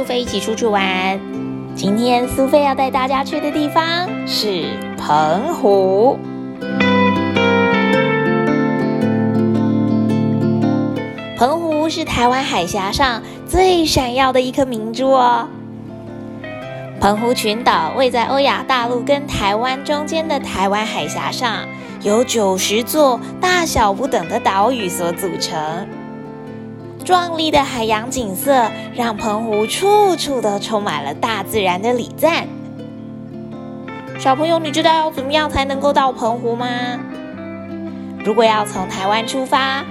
苏菲一起出去玩。今天苏菲要带大家去的地方是澎湖。澎湖是台湾海峡上最闪耀的一颗明珠哦。澎湖群岛位在欧亚大陆跟台湾中间的台湾海峡上，由九十座大小不等的岛屿所组成。壮丽的海洋景色让澎湖处处都充满了大自然的礼赞。小朋友，你知道要怎么样才能够到澎湖吗？如果要从台湾出发，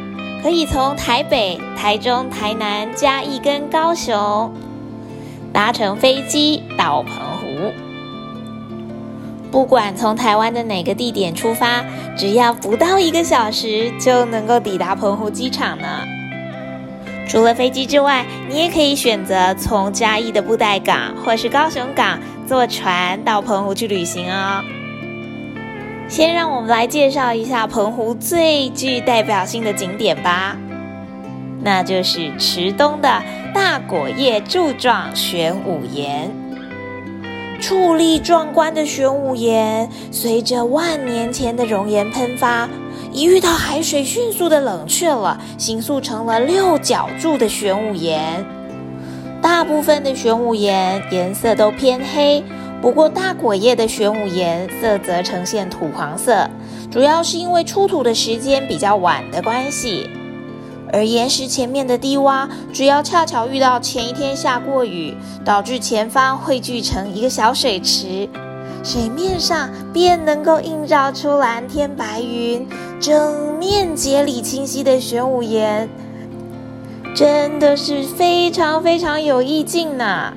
可以从台北、台中、台南、嘉义跟高雄。搭乘飞机到澎湖，不管从台湾的哪个地点出发，只要不到一个小时就能够抵达澎湖机场呢。除了飞机之外，你也可以选择从嘉义的布袋港或是高雄港坐船到澎湖去旅行哦。先让我们来介绍一下澎湖最具代表性的景点吧，那就是池东的。大果叶柱状玄武岩，矗立壮观的玄武岩，随着万年前的熔岩喷发，一遇到海水，迅速的冷却了，形塑成了六角柱的玄武岩。大部分的玄武岩颜色都偏黑，不过大果叶的玄武岩色则呈现土黄色，主要是因为出土的时间比较晚的关系。而岩石前面的低洼，只要恰巧遇到前一天下过雨，导致前方汇聚成一个小水池，水面上便能够映照出蓝天白云，整面节理清晰的玄武岩，真的是非常非常有意境呢。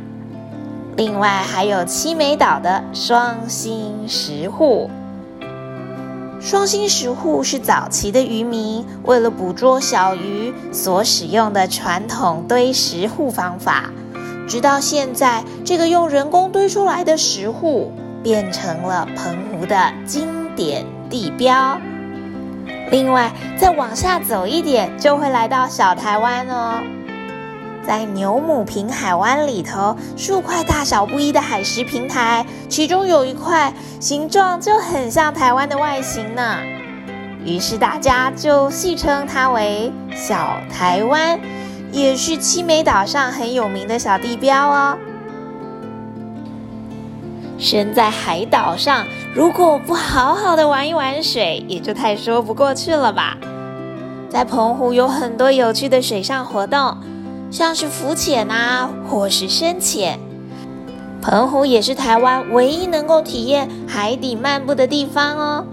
另外还有七美岛的双星石户。双星石户是早期的渔民为了捕捉小鱼所使用的传统堆石户方法，直到现在，这个用人工堆出来的石户变成了澎湖的经典地标。另外，再往下走一点，就会来到小台湾哦。在牛母坪海湾里头，数块大小不一的海蚀平台，其中有一块形状就很像台湾的外形呢。于是大家就戏称它为“小台湾”，也是七美岛上很有名的小地标哦。身在海岛上，如果不好好的玩一玩水，也就太说不过去了吧。在澎湖有很多有趣的水上活动。像是浮潜啊，或是深潜，澎湖也是台湾唯一能够体验海底漫步的地方哦。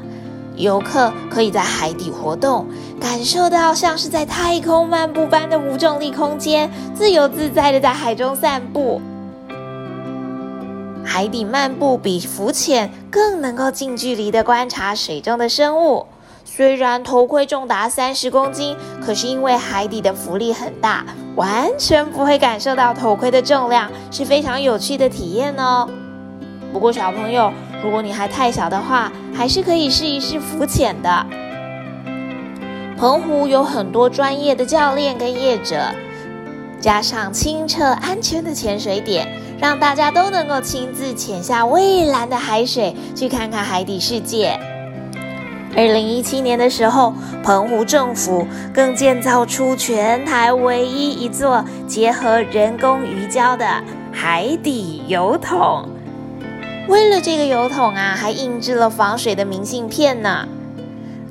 游客可以在海底活动，感受到像是在太空漫步般的无重力空间，自由自在的在海中散步。海底漫步比浮潜更能够近距离的观察水中的生物。虽然头盔重达三十公斤，可是因为海底的浮力很大，完全不会感受到头盔的重量，是非常有趣的体验哦。不过小朋友，如果你还太小的话，还是可以试一试浮潜的。澎湖有很多专业的教练跟业者，加上清澈安全的潜水点，让大家都能够亲自潜下蔚蓝的海水，去看看海底世界。二零一七年的时候，澎湖政府更建造出全台唯一一座结合人工鱼礁的海底油桶。为了这个油桶啊，还印制了防水的明信片呢。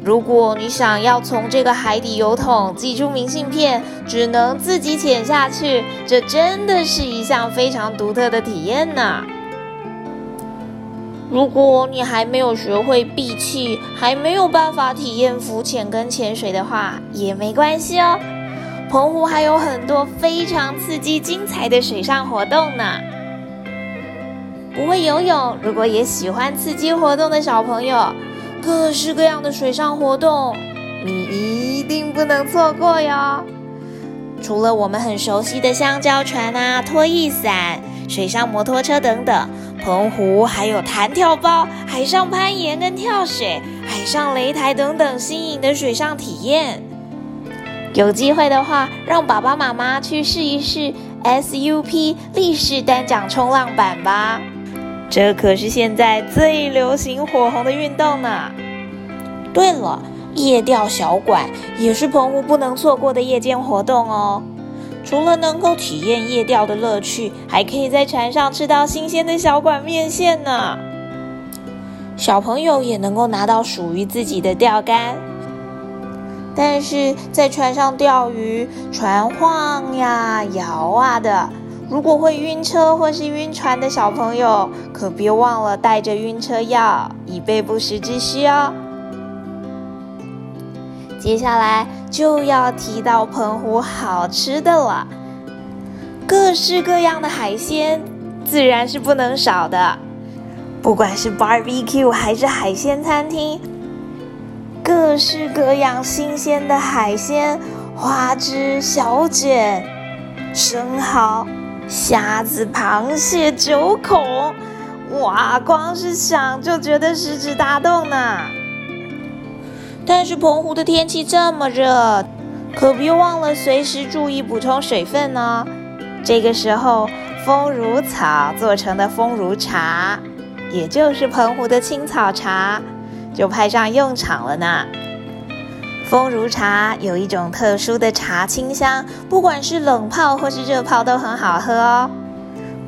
如果你想要从这个海底油桶寄出明信片，只能自己潜下去，这真的是一项非常独特的体验呢。如果你还没有学会闭气，还没有办法体验浮潜跟潜水的话，也没关系哦。澎湖还有很多非常刺激、精彩的水上活动呢。不会游泳，如果也喜欢刺激活动的小朋友，各式各样的水上活动，你一定不能错过哟。除了我们很熟悉的香蕉船啊、拖曳伞、水上摩托车等等。澎湖还有弹跳包、海上攀岩跟跳水、海上擂台等等新颖的水上体验。有机会的话，让爸爸妈妈去试一试 SUP 历史单桨冲浪板吧？这可是现在最流行火红的运动呢。对了，夜钓小馆也是澎湖不能错过的夜间活动哦。除了能够体验夜钓的乐趣，还可以在船上吃到新鲜的小馆面线呢。小朋友也能够拿到属于自己的钓竿。但是在船上钓鱼，船晃呀摇啊的，如果会晕车或是晕船的小朋友，可别忘了带着晕车药，以备不时之需哦。接下来就要提到澎湖好吃的了，各式各样的海鲜自然是不能少的。不管是 barbecue 还是海鲜餐厅，各式各样新鲜的海鲜，花枝、小卷、生蚝、虾子、螃蟹、九孔，哇，光是想就觉得食指大动呢。但是澎湖的天气这么热，可别忘了随时注意补充水分哦。这个时候，风乳草做成的风乳茶，也就是澎湖的青草茶，就派上用场了呢。风如茶有一种特殊的茶清香，不管是冷泡或是热泡都很好喝哦。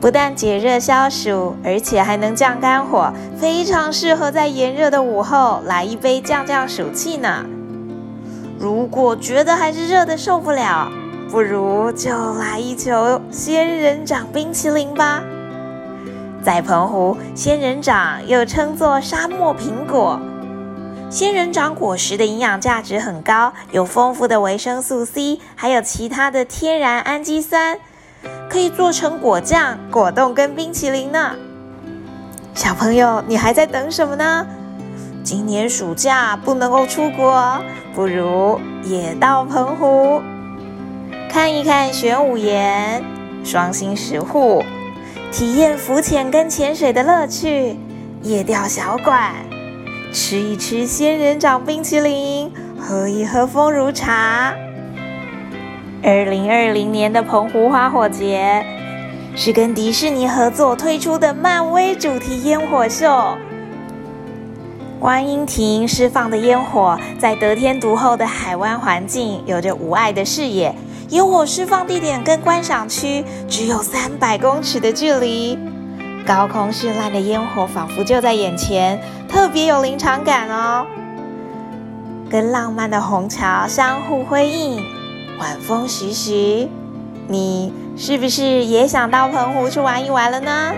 不但解热消暑，而且还能降肝火，非常适合在炎热的午后来一杯降降暑气呢。如果觉得还是热的受不了，不如就来一球仙人掌冰淇淋吧。在澎湖，仙人掌又称作沙漠苹果。仙人掌果实的营养价值很高，有丰富的维生素 C，还有其他的天然氨基酸。可以做成果酱、果冻跟冰淇淋呢。小朋友，你还在等什么呢？今年暑假不能够出国，不如也到澎湖看一看玄武岩、双星石户，体验浮潜跟潜水的乐趣；夜钓小馆，吃一吃仙人掌冰淇淋，喝一喝风乳茶。二零二零年的澎湖花火节是跟迪士尼合作推出的漫威主题烟火秀。观音亭释放的烟火，在得天独厚的海湾环境，有着无碍的视野。烟火释放地点跟观赏区只有三百公尺的距离，高空绚烂的烟火仿佛就在眼前，特别有临场感哦。跟浪漫的虹桥相互辉映。晚风徐徐，你是不是也想到澎湖去玩一玩了呢？